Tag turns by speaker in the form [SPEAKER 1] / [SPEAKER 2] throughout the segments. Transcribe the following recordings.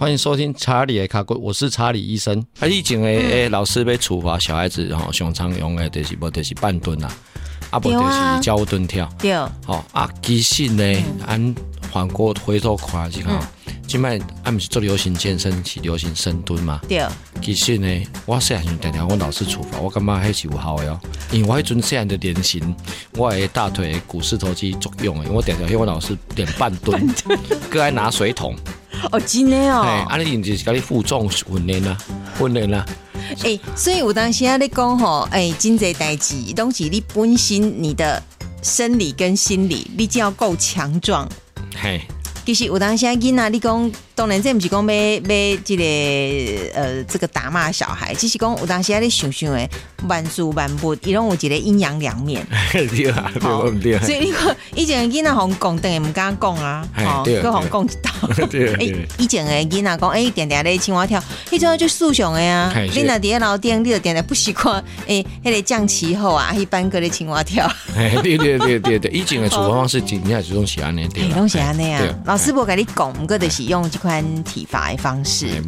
[SPEAKER 1] 欢迎收听查理的卡龟，我是查理医生。啊，以前诶诶，老师被处罚小孩子，然后上常用的就是无就是半蹲啦，啊不就是教蹲跳。
[SPEAKER 2] 对，
[SPEAKER 1] 好啊，其实呢，按反过回头看是看，今摆俺们是做流行健身，是流行深蹲嘛。
[SPEAKER 2] 对，
[SPEAKER 1] 其实呢，我细汉时常常我老师处罚，我感觉还是有效的哦。因为我迄阵细汉的脸型，我的大腿股四头肌作用的，我常常向我老师练 半蹲，搁爱拿水桶。
[SPEAKER 2] 哦，真的哦。
[SPEAKER 1] 哎，啊，你就是甲你负重训练啊，训练啊。
[SPEAKER 2] 哎，所以有当时啊，你讲吼，哎，真济代志，拢是你本身你的生理跟心理，你就要够强壮。
[SPEAKER 1] 嘿。
[SPEAKER 2] 其实有当时，囡仔，你讲当然这不是讲要要这个呃这个打骂小孩，只是讲有当时啊，你想想诶，万事万物，伊拢有一个阴阳两面。
[SPEAKER 1] 对啊，对不对？
[SPEAKER 2] 所以你看以前囡仔红讲，等于唔敢讲啊，
[SPEAKER 1] 哦，跟
[SPEAKER 2] 红讲一道。
[SPEAKER 1] 对
[SPEAKER 2] 以前诶囡仔讲，哎，点点咧青蛙跳，迄种就素常诶啊。你若伫咧楼顶，你就点点不习惯，哎，迄个降旗后啊，迄班个咧青蛙跳。
[SPEAKER 1] 对对对对对，以前诶处罚方式，今天是种喜安尼对。
[SPEAKER 2] 拢喜安尼啊，老师不跟你讲，毋过就是用这款体罚的方式。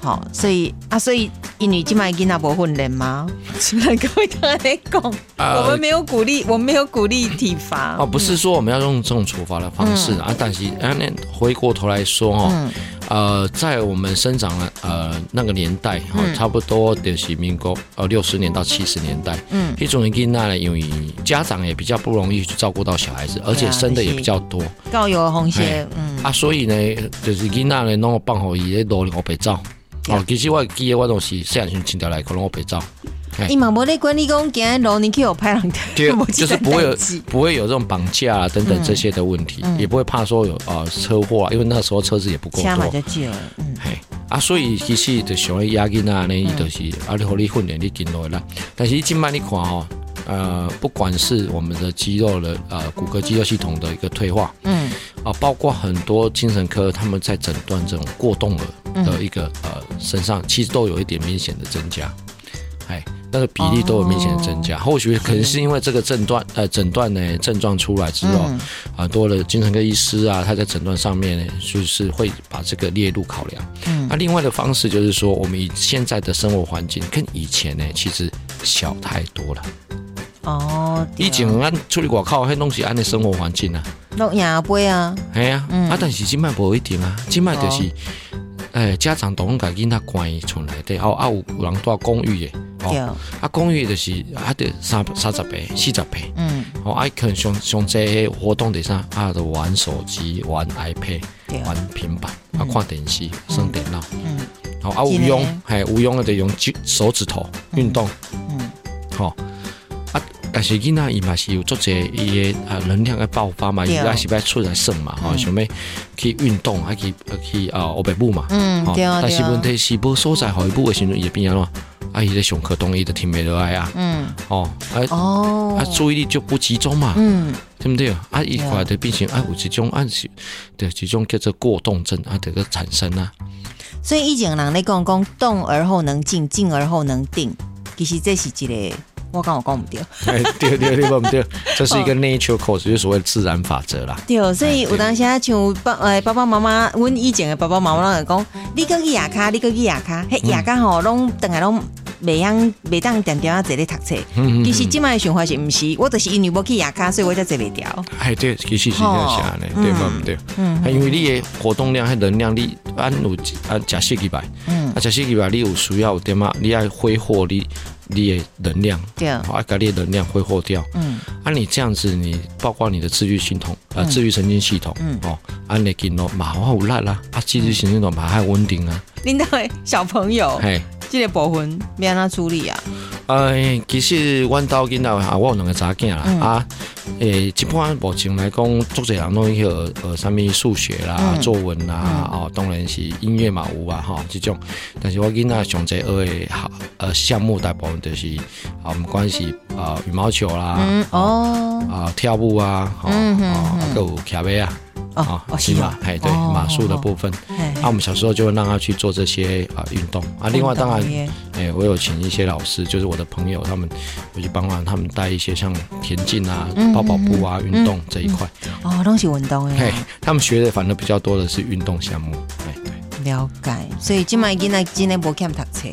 [SPEAKER 2] 好，所以啊，所以因为今麦囡仔无训练吗？是不是各位同学讲？我们没有鼓励，我们没有鼓励体罚。
[SPEAKER 1] 哦，不是说我们要用这种处罚的方式啊，但是啊，那回过头来说哈，呃，在我们生长的呃那个年代哈，差不多就是民国呃六十年到七十年代，嗯，一种囡仔呢，因为家长也比较不容易去照顾到小孩子，而且生的也比较多，
[SPEAKER 2] 高有风险，嗯。
[SPEAKER 1] 啊，所以呢，就是囡仔呢，弄个放好伊咧努力我拍照。哦，其实我记得我都是细汉时请调来，可能我拍照。
[SPEAKER 2] 伊嘛无咧管理讲，今日老年去有派人
[SPEAKER 1] 对，就是不会有不会有这种绑架啊等等这些的问题，也不会怕说有啊车祸啊，因为那时候车子也不够多。
[SPEAKER 2] 嗯，
[SPEAKER 1] 嘿。啊，所以其实就想要压囡仔呢，伊就是啊，你互你训练你进来啦。但是今摆你看哦，呃，不管是我们的肌肉的呃骨骼肌肉系统的一个退化，嗯，啊，包括很多精神科他们在诊断这种过动儿的一个呃身上，其实都有一点明显的增加，哎。那个比例都有明显的增加，或许可能是因为这个诊断，呃，诊断呢症状出来之后，啊，多了精神科医师啊，他在诊断上面呢，就是会把这个列入考量。嗯，那另外的方式就是说，我们以现在的生活环境跟以前呢，其实小太多了。哦，以前俺出去外靠，迄东西安的生活环境啊，
[SPEAKER 2] 弄牙杯啊，
[SPEAKER 1] 系啊，啊，但是今麦不一定啊，今麦就是，哎，家长都拢家囡仔关于厝内底，哦，啊有有人住公寓的。哦，啊，公寓就是啊，得三三十倍、四十倍。嗯，哦，啊，可能上上这活动底下啊，就玩手机、玩 iPad、玩平板啊，看电视、上电脑。嗯，好啊，有用，还有用的得用手手指头运动。嗯，好啊，但是囡仔伊嘛是有做者伊的啊能量的爆发嘛，伊也是要出来耍嘛，吼，想要去运动，啊去去啊学白步嘛。嗯，对啊，但是问题是无所在，学步的时阵也变安怎？阿姨的胸壳动，伊的挺没得爱啊，嗯，哦，啊，哦，啊，注意力就不集中嘛，嗯，对不对？啊，伊块的病情，啊，有这种啊，是，对这种叫做过动症啊，这个产生啊。
[SPEAKER 2] 所以以前人咧讲讲动而后能静，静而后能定，其实这是一个我讲我讲唔对，
[SPEAKER 1] 哎，对对对，唔对，这是一个 nature course，就是所谓自然法则啦。
[SPEAKER 2] 对，所以有当下像爸诶爸爸妈妈，阮以前的爸爸妈妈拢会讲，你个去牙卡，你个去牙卡，嘿牙卡吼，拢等下拢。袂用袂当定定啊坐咧读册，其实即卖想法是毋是？我就是因为无去牙卡，所以我才坐袂掉。
[SPEAKER 1] 哎，对，其实是这样想的，对不对？嗯，因为你的活动量、还能量，你按有按假设几百，嗯，啊假设几百，你有需要有点嘛？你要挥霍你你的能量，
[SPEAKER 2] 对，
[SPEAKER 1] 啊，把你的能量挥霍掉。嗯，啊，你这样子，你包括你的自律系统，啊，自律神经系统，嗯，哦，啊你见咯，马上有力啦，啊，自律神经系统马还稳定啊。
[SPEAKER 2] 恁的小朋友，嘿。这个部分要安怎处理啊？
[SPEAKER 1] 呃，其实阮兜囡仔啊，我有两个查囝啦啊。诶，一般目前来讲，做这人拢去学呃，啥物数学啦、作文啦，哦，当然是音乐嘛有啊，哈，这种。但是我囡仔上侪学的好呃项目，大部分就是啊，我们关系啊，羽毛球啦，哦，啊，跳舞啊，嗯啊，还有骑马啊。哦，骑马，哎，对，马术的部分，那我们小时候就会让他去做这些啊运动啊。另外，当然，哎，我有请一些老师，就是我的朋友，他们我去帮忙他们带一些像田径啊、跑跑步啊、运动这一块。
[SPEAKER 2] 哦，东西运动哎。
[SPEAKER 1] 他们学的反正比较多的是运动项目，哎，对。
[SPEAKER 2] 了解，所以今麦囡仔真的无欠读册，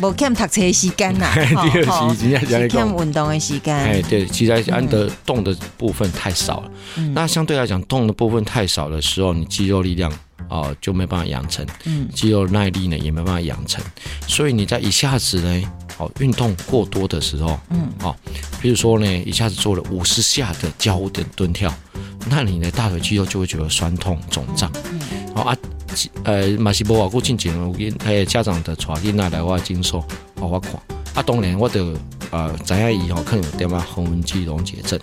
[SPEAKER 2] 无欠读册的时间呐，是欠运动的时间。
[SPEAKER 1] 哎，对，其实安德动的部分太少了。那相对来讲，动的部分太少的时候，你肌肉力量哦就没办法养成，嗯，肌肉耐力呢也没办法养成，所以你在一下子呢，哦，运动过多的时候，嗯，哦，比如说呢，一下子做了五十下的交互的蹲跳，那你的大腿肌肉就会觉得酸痛肿胀，嗯，哦啊。呃，嘛是无偌久进前有因迄家长的带囡仔来我诊所，互我看。啊，当然我就呃知影伊吼可能有点啊横纹肌溶解症，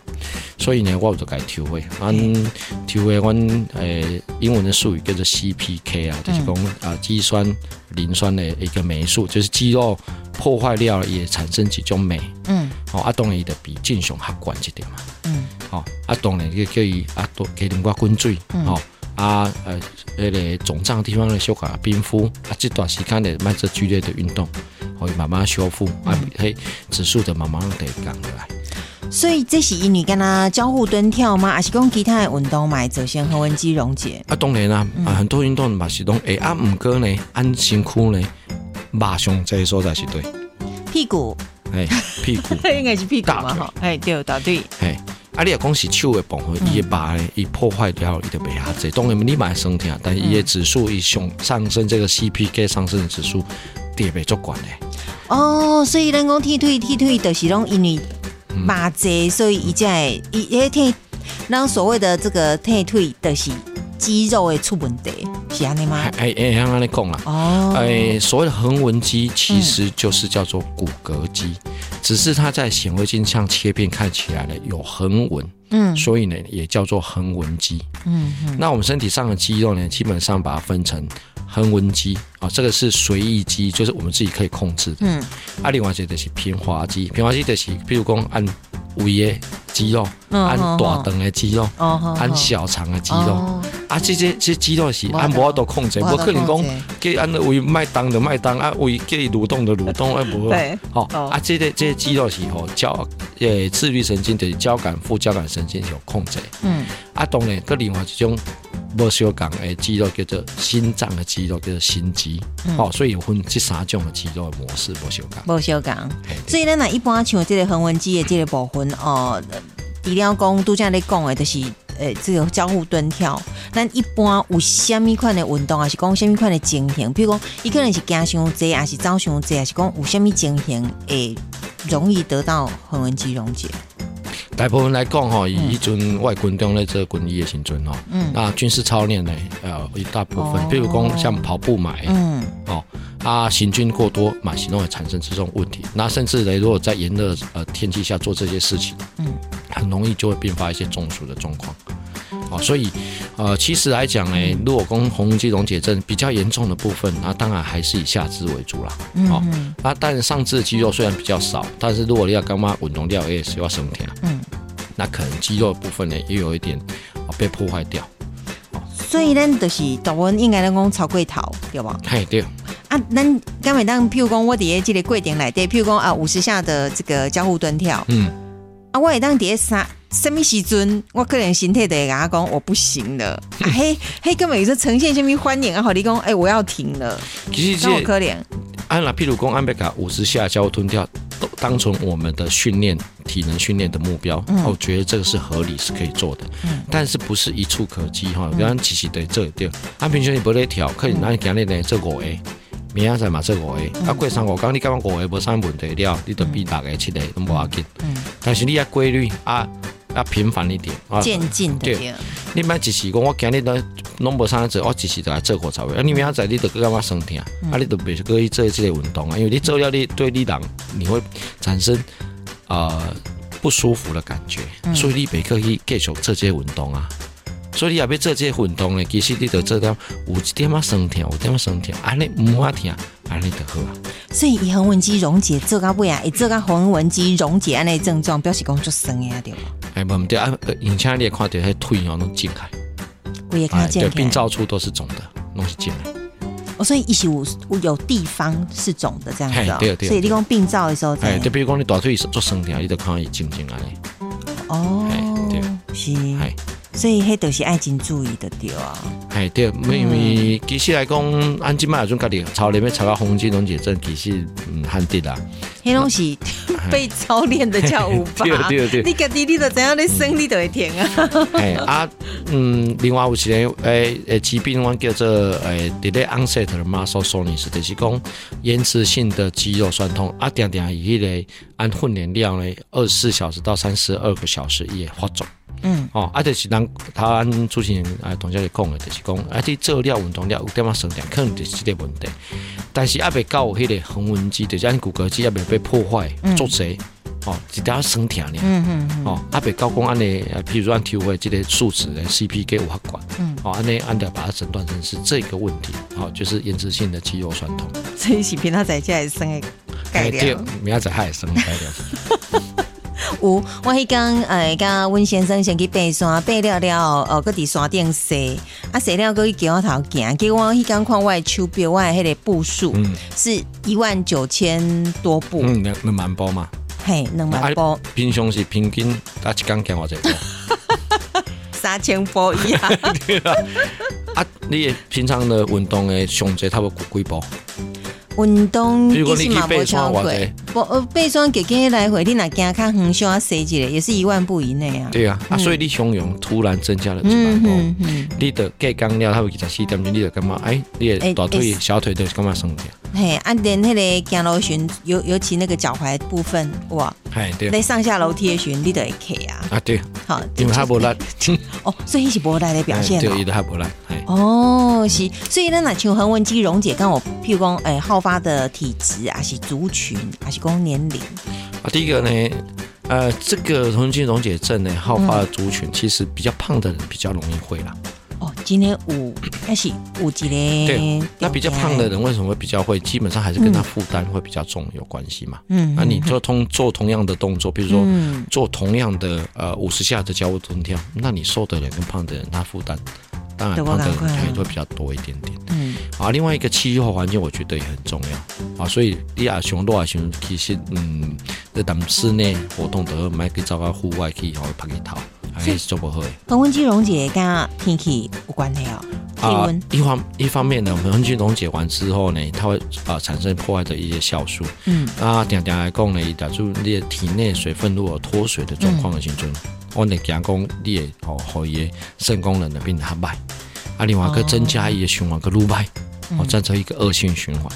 [SPEAKER 1] 所以呢，我就改调位。阮调位，阮诶英文的术语叫做 CPK 啊，就是讲啊肌酸磷酸的一个酶素，就是肌肉破坏掉也产生几种酶。嗯。好，啊当然伊就比正常较悬一点嘛。嗯。好，啊当然叫叫伊啊多加点寡滚水。嗯。好。啊，呃，那个肿胀的地方呢，修改冰敷啊，这段时间的慢做剧烈的运动，可以慢慢修复啊，嘿，指数的慢慢得降下来。
[SPEAKER 2] 所以这是因为跟他交互蹲跳吗？还是讲其他的运动嘛，走先和温肌溶解？
[SPEAKER 1] 啊，当然啦，啊，很多运动嘛是讲，哎，啊，唔过呢，按辛苦呢，马上这所在是对，
[SPEAKER 2] 屁股，
[SPEAKER 1] 哎，屁股，
[SPEAKER 2] 应该是屁股嘛，哈，哎，对，答对，哎。
[SPEAKER 1] 啊，你也讲是手的部分，伊的肉呢伊破坏掉，伊就袂下子。当然你买生疼，但是伊的指数伊上上升，这个 CPK 上升的指数跌袂足悬的。
[SPEAKER 2] 哦，所以人讲踢腿踢腿就是拢因为麻济，所以伊在伊迄退，咱所谓的这个踢腿就是。肌肉的出问题，是安尼吗？
[SPEAKER 1] 哎哎，像安尼讲啦。哦。哎，所谓的横纹肌其实就是叫做骨骼肌，只是它在显微镜上切片看起来呢有横纹，嗯，所以呢也叫做横纹肌。嗯嗯。那我们身体上的肌肉呢，基本上把它分成横纹肌啊，这个是随意肌，就是我们自己可以控制的。嗯。啊，另外一个就是平滑肌，平滑肌就是比如讲按。胃的肌肉，按大肠的肌肉，按小肠的肌肉，啊，这些这肌肉是按无法度控制，无可能讲给按胃脉动就脉动，啊胃给蠕动的蠕动，啊无，好，啊这些这些肌肉是吼交诶自律神经的交感副交感神经有控制，嗯，啊当然，佮另外一种。无相共诶肌肉叫做心脏的肌肉叫做心肌，哦，所以有分这三种的肌肉的模式无相共。
[SPEAKER 2] 无相共，所以咱若一般像这个横纹肌的这个部分哦，除了讲拄则咧讲的，就是诶这个交互蹲跳。咱一般有虾米款的运动，还是讲虾米款的情形？比如讲，伊可能是行伤济，还是走伤济，还是讲有虾米情形会容易得到横纹肌溶解？
[SPEAKER 1] 大部分来讲吼，以一阵外军中咧做军医的时阵吼，那军事操练呢，呃，一大部分，比如讲像跑步嘛，嗯，哦，啊，行军过多嘛，行动会产生这种问题。那甚至呢，如果在炎热呃天气下做这些事情，嗯，很容易就会并发一些中暑的状况。哦，所以，呃，其实来讲呢，如果跟红肌溶解症比较严重的部分，那当然还是以下肢为主啦。哦，那但是上肢的肌肉虽然比较少，但是如果你要干嘛稳动掉，也是要生疼。嗯，那可能肌肉部分呢，也有一点被破坏掉。
[SPEAKER 2] 所以咱就是大部分应该能讲超过头，对吧？
[SPEAKER 1] 嘿，对。
[SPEAKER 2] 啊，咱刚每当譬如讲我伫下这个柜顶来，对，譬如讲啊五十下的这个交互蹲跳，嗯，啊我会当伫诶三。什么时阵，我个人心态的跟他讲我不行了，嘿，嘿，根本是呈现什么欢迎啊？好，你讲，哎，我要停了，
[SPEAKER 1] 其实
[SPEAKER 2] 这可怜。
[SPEAKER 1] 安娜，譬如讲，安贝卡五十下交吞跳，都当成我们的训练体能训练的目标，我觉得这个是合理，是可以做的。嗯，但是不是一触可及哈？比方其实对这点，按平时你不得跳，可以拿你今日呢这五 A，明仔载嘛做五 A，啊过三五讲你讲五 A 无啥问题了，你都比大家七 A 都无要紧。嗯，但是你要规律啊。要频繁一点
[SPEAKER 2] 啊，渐进的。
[SPEAKER 1] 对，你买一时讲我今日都弄无啥子，我一时就来做过才会。啊，你明仔载你都干嘛生疼？啊，你都别去可以做这个运动啊，因为你做了你对你人你会产生呃不舒服的感觉，所以你别可以继续做这些运动啊。所以你也要做这些运动呢，其实你得做到有一点啊生疼，有点啊生疼，安尼唔法疼，安尼就好啊。
[SPEAKER 2] 所以以横纹肌溶解做到尾啊，会做到横纹肌溶解安尼症状，表示讲就生啊对吧？
[SPEAKER 1] 哎，不对啊，而且你也看到迄腿哦，拢进开，
[SPEAKER 2] 我也看见，
[SPEAKER 1] 对，病灶处都是肿的，拢是进来。
[SPEAKER 2] 哦，所以一有有地方是肿的这样子，
[SPEAKER 1] 对对。
[SPEAKER 2] 所以你讲病灶的时候，
[SPEAKER 1] 哎，就比如讲你大腿做生疼，你就看伊进进来。
[SPEAKER 2] 哦，对，是。所以迄都是爱真注意的对啊。
[SPEAKER 1] 哎对，因为其实来讲，按即卖种家己操练要操到红肌溶解症，其实嗯很低啦。
[SPEAKER 2] 迄拢是被操练的叫舞法。
[SPEAKER 1] 对对对，
[SPEAKER 2] 你家己你都怎样你生你都会停啊。
[SPEAKER 1] 哎啊，嗯，另外有一个诶诶疾病，我叫做诶 delay onset muscle soreness，就是讲延迟性的肌肉酸痛啊，定定以迄个按训练量呢，二十四小时到三十二个小时也发作。嗯，哦，啊，就是咱他按主持人啊同学咧讲的，就是讲啊，你做了运动了有点仔酸痛，可能就是这个问题。但是啊，未到迄个横纹肌，就是咱骨骼肌啊未被破坏作祟。哦，一点酸疼呢。嗯嗯哦，阿北高工安尼，譬如说按 T 五这个数值的 CP 给我管。嗯。哦，安尼按掉把它诊断成是这个问题。哦，就是延迟性的肌肉酸痛。
[SPEAKER 2] 所以是平常在家生的改良。
[SPEAKER 1] 明仔载还生改良。
[SPEAKER 2] 有，我迄工诶，刚温先生先去爬山，爬了了，呃，搁伫山顶踅，啊，踅了搁去桥头行，结果我迄工看我的手表，我的迄个步数嗯是一万九千多步。
[SPEAKER 1] 嗯，两两万步嘛。
[SPEAKER 2] 嘿，两万步。
[SPEAKER 1] 平常是平均啊，一工行偌济步？
[SPEAKER 2] 三千步以下。
[SPEAKER 1] 啊，你平常的运动的上节差不多几步？
[SPEAKER 2] 运动其实嘛无超过，不呃，背双给给来回，你若行较远，需要设计的，也是一万步以内啊。
[SPEAKER 1] 对啊，啊，所以你汹涌突然增加了几万步，你的计刚了，他会二十四点钟，你就感觉哎，你的大腿、小腿都干嘛松掉。
[SPEAKER 2] 嘿，啊，连那个行路巡，尤尤其那个脚踝部分，哇，
[SPEAKER 1] 哎，对，
[SPEAKER 2] 在上下楼梯的巡，你都会卡啊。
[SPEAKER 1] 啊，对，好，因为他无力。
[SPEAKER 2] 哦，所以是无力的表现。
[SPEAKER 1] 对，伊都还无力。
[SPEAKER 2] 哦，是，所以咱若像横纹肌溶解，跟我譬如讲，诶，好发的体质啊，是族群，啊是讲年龄？
[SPEAKER 1] 啊，第一个呢，呃，这个恒温肌溶解症呢，好发的族群，其实比较胖的人比较容易会啦。
[SPEAKER 2] 哦，今天五开始五级嘞。
[SPEAKER 1] 对，那比较胖的人为什么会比较会？基本上还是跟他负担会比较重有关系嘛。嗯，那你做同做同样的动作，比如说做同样的呃五十下的交互蹲跳，那你瘦的人跟胖的人他负担。当然，它可能会比较多一点点。嗯，啊，另外一个气候环境，我觉得也很重要啊。所以，你啊，熊多啊，熊其实，嗯，在咱们室内活动的，买可以走到户外去，好拍个头，还是做不好。
[SPEAKER 2] 恒温机溶解跟天气有关的哦。
[SPEAKER 1] 啊，一方一方面呢，恒温肌溶解完之后呢，它会啊产生破坏的一些酵素。嗯，啊，点点来讲呢，导致你的体内水分如果脱水的状况的形成。我哋讲讲，你的哦，可以肾功能的变得较歹，啊，另外个增加伊诶循环个路歹，哦，造成一个恶性循环。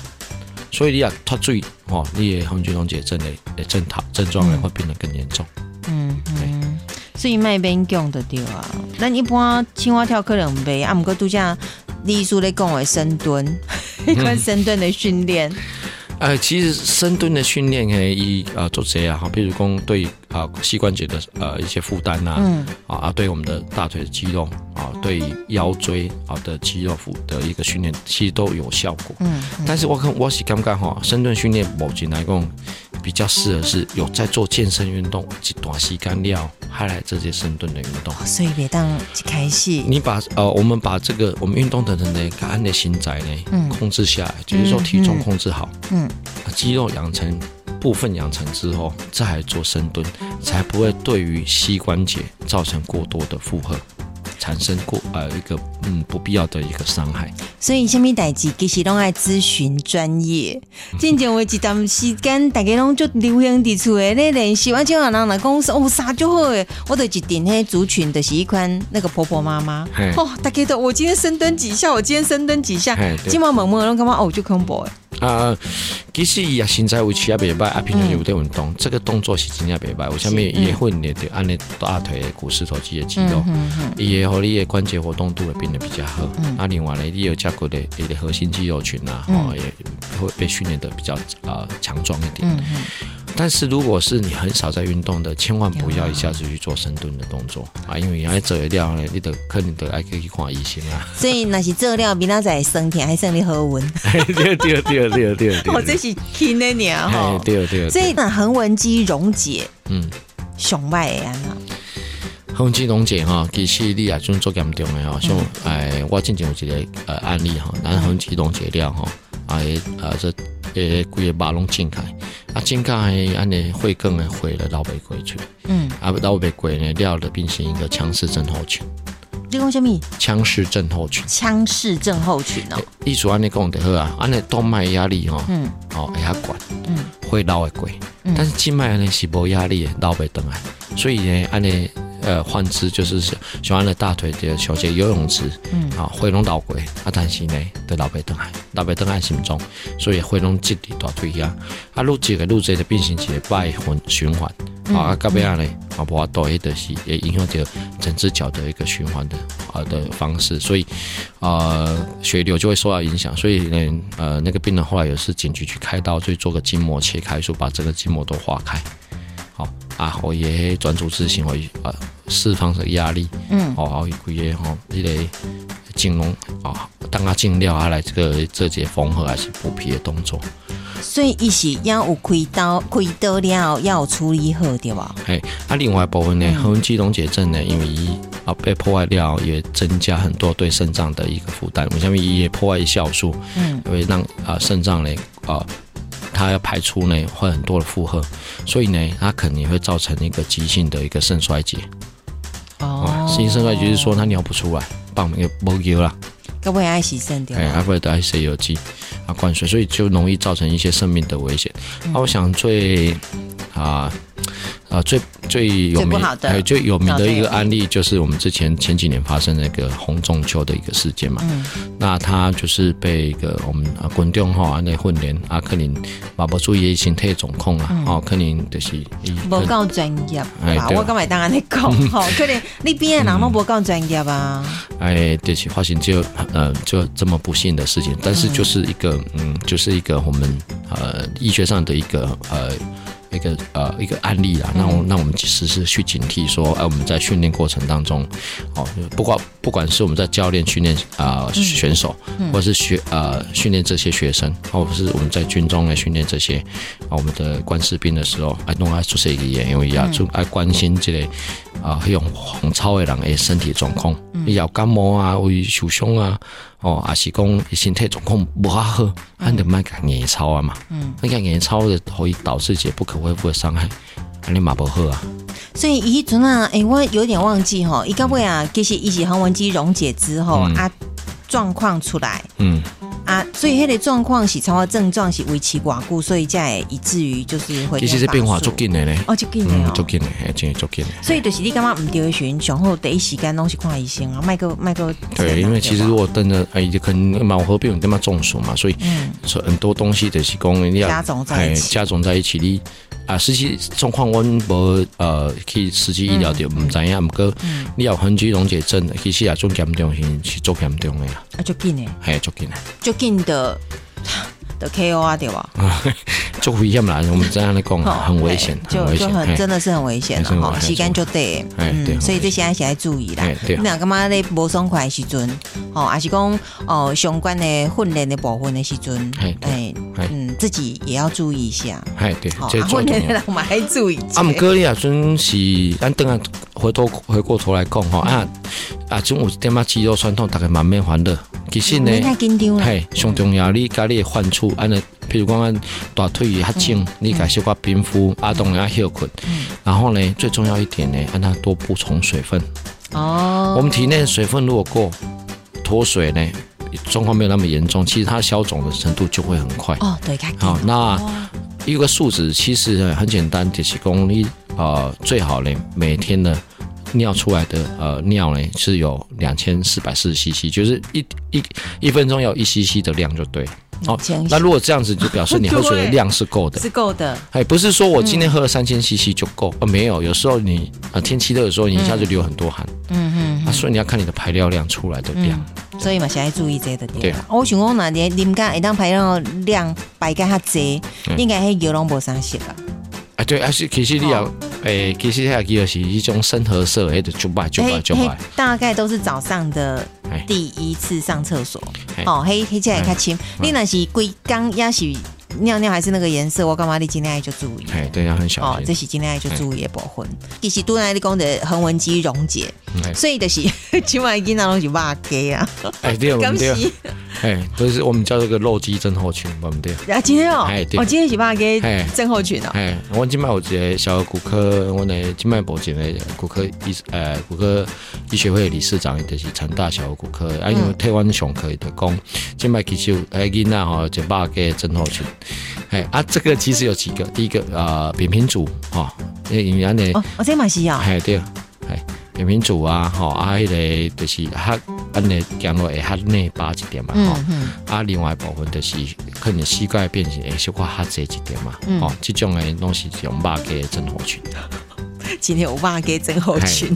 [SPEAKER 1] 所以你要脱水，哦，你的红血溶解症的的症状症状会变得更严重。嗯
[SPEAKER 2] 嗯，所以卖边讲的对啊。咱一般青蛙跳可能袂，啊，毋过拄则李叔咧讲的深蹲，一款深蹲的训练。
[SPEAKER 1] 呃，其实深蹲的训练可以呃做这样哈，比如讲对啊膝关节的呃一些负担呐，啊啊对我们的大腿的肌肉啊，对腰椎啊的肌肉腹的一个训练，其实都有效果。嗯，但是我看我是感觉哈，深蹲训练目前来讲。比较适合是有在做健身运动，及短时干料，还来这些深蹲的运动。
[SPEAKER 2] 所以别当开戏。
[SPEAKER 1] 你把呃，我们把这个我们运动的人的肝的心窄呢，控制下来，就是说体重控制好，嗯，肌肉养成部分养成之后，再来做深蹲，才不会对于膝关节造成过多的负荷。产生过呃一个嗯不必要的一个伤害，
[SPEAKER 2] 所以虾米代志其实拢爱咨询专业。真正有一段时间，大家拢就流行伫厝诶，咧练习，完就有人来讲说哦啥就好诶，我的一定迄族群的是一款那个婆婆妈妈。哦，大家都我今天深蹲几下，我今天深蹲几下，今晚萌萌拢感觉哦就恐怖诶。
[SPEAKER 1] 啊，其实伊也身材维持也袂歹，啊平常有在运动，这个动作是真正袂歹。为虾米伊会训练的按你大腿、股四头肌的肌肉，伊会和你的关节活动度会变得比较好。啊，另外呢，你有加过的你的核心肌肉群啊，哦也会被训练的比较啊强壮一点。但是如果是你很少在运动的，千万不要一下子去做深蹲的动作啊，因为原来做料呢，你得可能得还可以看医生啊。
[SPEAKER 2] 所以那是做料比那在生甜还是你喝温？
[SPEAKER 1] 对对对对对对。
[SPEAKER 2] 我这是听的你啊
[SPEAKER 1] 哈。对对。
[SPEAKER 2] 所以那恒温肌溶解，嗯，熊外安啊。
[SPEAKER 1] 恒温肌溶解哈，其实你也种做严重的哈，像哎，我之前有一个呃案例哈，然后恒温肌溶解掉哈，哎呃这。诶，规个肉拢浸开，啊，浸开安尼会更诶会了，老袂过去，嗯，啊，老袂过呢，了的变成一个强势症候群。
[SPEAKER 2] 你讲什么？
[SPEAKER 1] 腔室症候群。
[SPEAKER 2] 腔室症候群哦。
[SPEAKER 1] 医术安尼讲得好啊，安尼动脉压力哦，嗯，哦，会较管，嗯，会老会贵，但是静脉安尼是无压力的，老袂等来，所以呢，安尼。呃，换肢就是喜欢的大腿的小节游泳池，嗯，啊，会拢倒轨，啊，但是呢，对老背登海，老背登海心中，所以会拢积伫大腿呀，啊，录这个录这个变形期的败循循环，啊，到尾啊嘞，啊，不多一的是也影响着整只脚的一个循环的啊的方式，所以啊，血流就会受到影响，所以呢，呃，那个病人后来也是紧急去开刀，去做个筋膜切开术，把整个筋膜都划开。好啊，我也专注自行为啊释放这个压力，嗯，哦，好，规个吼，你个颈龙啊，当他进料啊来这个这节缝合还是补皮的动作，
[SPEAKER 2] 所以一是要有开刀，开刀了要处理好对吧？
[SPEAKER 1] 哎，啊，另外部分呢，横纹肌溶解症呢，因为啊被破坏掉，也增加很多对肾脏的一个负担，我下面也破坏酵素，嗯，会让啊肾脏呢啊。它要排出呢，会很多的负荷，所以呢，它肯定会造成一个急性的一个肾衰竭。哦，急性肾衰竭就是说它尿不出来，棒也没油了。
[SPEAKER 2] 会不会爱洗肾掉？哎，
[SPEAKER 1] 还会得爱洗油剂啊灌水，所以就容易造成一些生命的危险。那我想最啊。啊，最最有名还有最有名的一个案例，就是我们之前前几年发生那个红中秋的一个事件嘛。嗯。那他就是被一个我们啊滚动哈那混联阿克林马博注意形态总控啊，哦，克林就是
[SPEAKER 2] 不够专业哎？我刚才当然你讲，好，可能你边的人都不够专业啊？
[SPEAKER 1] 哎，对起发现就呃就这么不幸的事情，但是就是一个嗯，就是一个我们呃医学上的一个呃。一个呃一个案例啦，那我那我们其实是去警惕说，哎，我们在训练过程当中，哦，不管不管是我们在教练训练啊选手，或者是学呃训练这些学生，或者是我们在军中来训练这些啊我们的官士兵的时候，爱，弄爱出现一个演，因为要就爱关心这类啊用红超的人的身体状况，要感冒啊，会受伤啊。哦，也是讲身体状况不好，按得买个眼操啊嘛。嗯，那个眼操的可以导致一些不可恢复的伤害，安尼嘛不好啊。
[SPEAKER 2] 所以以前啊，哎，我有点忘记哈，一个位啊，其实一起恒温机溶解之后啊，状况出来。嗯。啊，所以迄个状况是超过症状是维持寡固，所以才以至于就是会。
[SPEAKER 1] 其实是变化足紧的咧。
[SPEAKER 2] 哦，足紧的哦，
[SPEAKER 1] 足紧的，还真足紧的。
[SPEAKER 2] 所以就是你感觉唔对寻，上好第一时间拢是看医生啊，卖个卖个。
[SPEAKER 1] 对，因为其实如果等着，哎，可能毛合并对嘛中暑嘛，所以很多东西就是讲你要
[SPEAKER 2] 加重在一起，
[SPEAKER 1] 加重在一起你。啊，实际状况我无呃去实际医疗就唔知影，毋过你有痕肌溶解症，其实也足严重是是足严重的啦。
[SPEAKER 2] 啊，足紧诶，
[SPEAKER 1] 系足紧诶，
[SPEAKER 2] 足紧的。的 KO 啊，对吧？
[SPEAKER 1] 就危险啦，我们这样的讲很危险，
[SPEAKER 2] 就就很真的是很危险了哈，洗干就对，嗯，所以这些还是要注意啦。你俩干嘛咧？无爽快的时阵，哦，还是讲哦相关的训练的部分的时阵，哎，嗯，自己也要注意一下。
[SPEAKER 1] 哎，对，
[SPEAKER 2] 训练的人嘛还注意。
[SPEAKER 1] 啊，姆哥你啊，真是咱等下回头回过头来讲哈啊啊，中午点嘛肌肉酸痛，大概满面欢乐。其实呢，太紧张了
[SPEAKER 2] 嘿，
[SPEAKER 1] 上重要你家你患处，安尼，譬如讲按大腿较紧，你改小块冰敷，阿东要休困。然后呢，最重要一点呢，让他多补充水分。哦，我们体内水分如果够，脱水呢，状况没有那么严重，其实它消肿的程度就会很快。
[SPEAKER 2] 哦，对，
[SPEAKER 1] 好，那一个数值其实很简单，就是公你呃最好呢每天呢。尿出来的呃尿呢是有两千四百四十 CC，就是一一一分钟要一 CC 的量就对。
[SPEAKER 2] 哦，
[SPEAKER 1] 那如果这样子就表示 你喝水的量是够的，
[SPEAKER 2] 是够的。
[SPEAKER 1] 哎，不是说我今天喝了三千 CC 就够，呃，没有，有时候你呃天气热的时候，你一下就流很多汗。嗯嗯。啊，所以你要看你的排尿量出来的量。
[SPEAKER 2] 所以嘛，现在注意这个点。对。我想讲那你啉干一旦排尿量排干较济，应该迄油拢无啥色啊。
[SPEAKER 1] 啊，对，啊是，其实你要，诶，其实它其实是一种深褐色，诶，就白就白就白。
[SPEAKER 2] 大概都是早上的第一次上厕所，哦，黑黑起来较清。你那是规刚也是尿尿还是那个颜色，我干嘛你今天就注意？
[SPEAKER 1] 哎，对，要很小心。哦，
[SPEAKER 2] 这是今天就注意的部分。其实都来你讲的横纹肌溶解，所以就是 今晚囡仔拢是肉鸡啊。
[SPEAKER 1] 哎，对，对。哎，都是我们叫这个肉鸡症候群，我们对？
[SPEAKER 2] 啊，今天哦，哎，我今天是把给症候群哦。
[SPEAKER 1] 哎，我今麦有一个小骨科，我呢今麦保健的骨科医，呃，骨科医学会理事长，就是陈大小骨科，啊，因为台湾上课的讲，今麦其实哎囡仔吼就把给症候群，哎啊，这个其实有几个，第一个啊扁平足哈，因为安尼，
[SPEAKER 2] 哦，这嘛是要，
[SPEAKER 1] 哎对，哎。扁平足啊，吼啊，迄个就是较安尼行落会较内八一点嘛，吼啊，另外部分就是可能膝盖变形会小可较济一点嘛，吼，这种诶拢是用肉鸡症候群。
[SPEAKER 2] 今天有肉鸡症候群，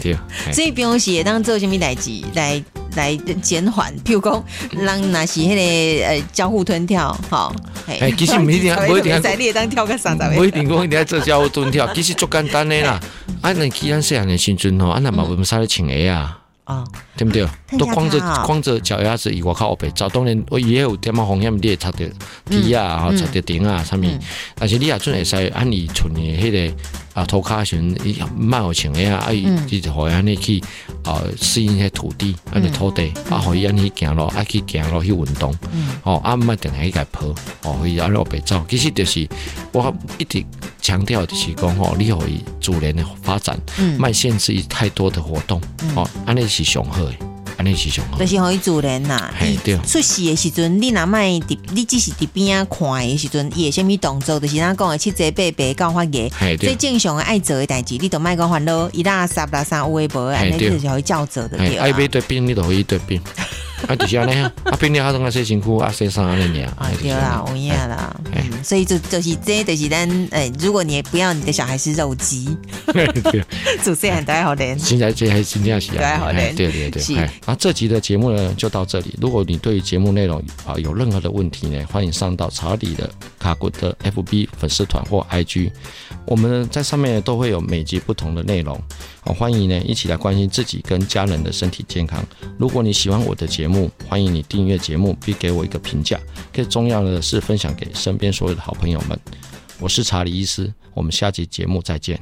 [SPEAKER 2] 所以平时会当做什么代志来来减缓？譬如讲，让那是迄个呃交互吞跳，吼。
[SPEAKER 1] 哎，其实唔一定，
[SPEAKER 2] 唔一定在列当跳个三十
[SPEAKER 1] 唔一定讲一定要做交互蹲跳，其实足简单的啦。啊，你既然细汉诶时阵吼，啊，那嘛为啥咧穿鞋啊？啊，对不对？都光着光着脚丫子，以外靠后背。早当然我也有点么风险，你也插着底啊，吼，擦着顶啊，上面。但是你也准会使按你存的迄个啊，涂骹时伊蛮有穿的啊，啊，伊就可以安尼去啊适应迄土地，安尼土地，啊，可以安尼行路，啊去行路去运动。哦，啊，毋定系去跑，哦，可以安尼后背走。其实就是我一直强调就是讲吼，你可以自然的发展，卖限制太多的活动。哦，安尼。是上好诶，安尼是上好。
[SPEAKER 2] 就是可以自然呐。
[SPEAKER 1] 嘿，对。
[SPEAKER 2] 出事的时阵，你若卖伫，你只是伫边啊看的时阵，伊会虾米动作，就是咱讲诶七七八百教发嘅。最正常诶爱做诶代志，你都卖讲烦恼，伊拉三拉三有诶无诶，安尼就是可以照做的。
[SPEAKER 1] 爱买对病，你都可以对病。啊，就是安尼啊，啊，变了，他种啊洗身躯啊，洗衫安尼
[SPEAKER 2] 啊。啊，对啦，有影啦。嗯，所以就就是这，就是咱诶，如果你不要你的小孩是肉鸡，主持人都还好练。
[SPEAKER 1] 现在这还是这样子啊，
[SPEAKER 2] 都还好练。
[SPEAKER 1] 对对对。啊，这集的节目呢就到这里。如果你对于节目内容啊有任何的问题呢，欢迎上到查理的卡古的 FB 粉丝团或 IG，我们在上面都会有每集不同的内容。好，欢迎呢一起来关心自己跟家人的身体健康。如果你喜欢我的节目，欢迎你订阅节目并给我一个评价。更重要的是分享给身边的好朋友们。我是查理医师，我们下期节目再见。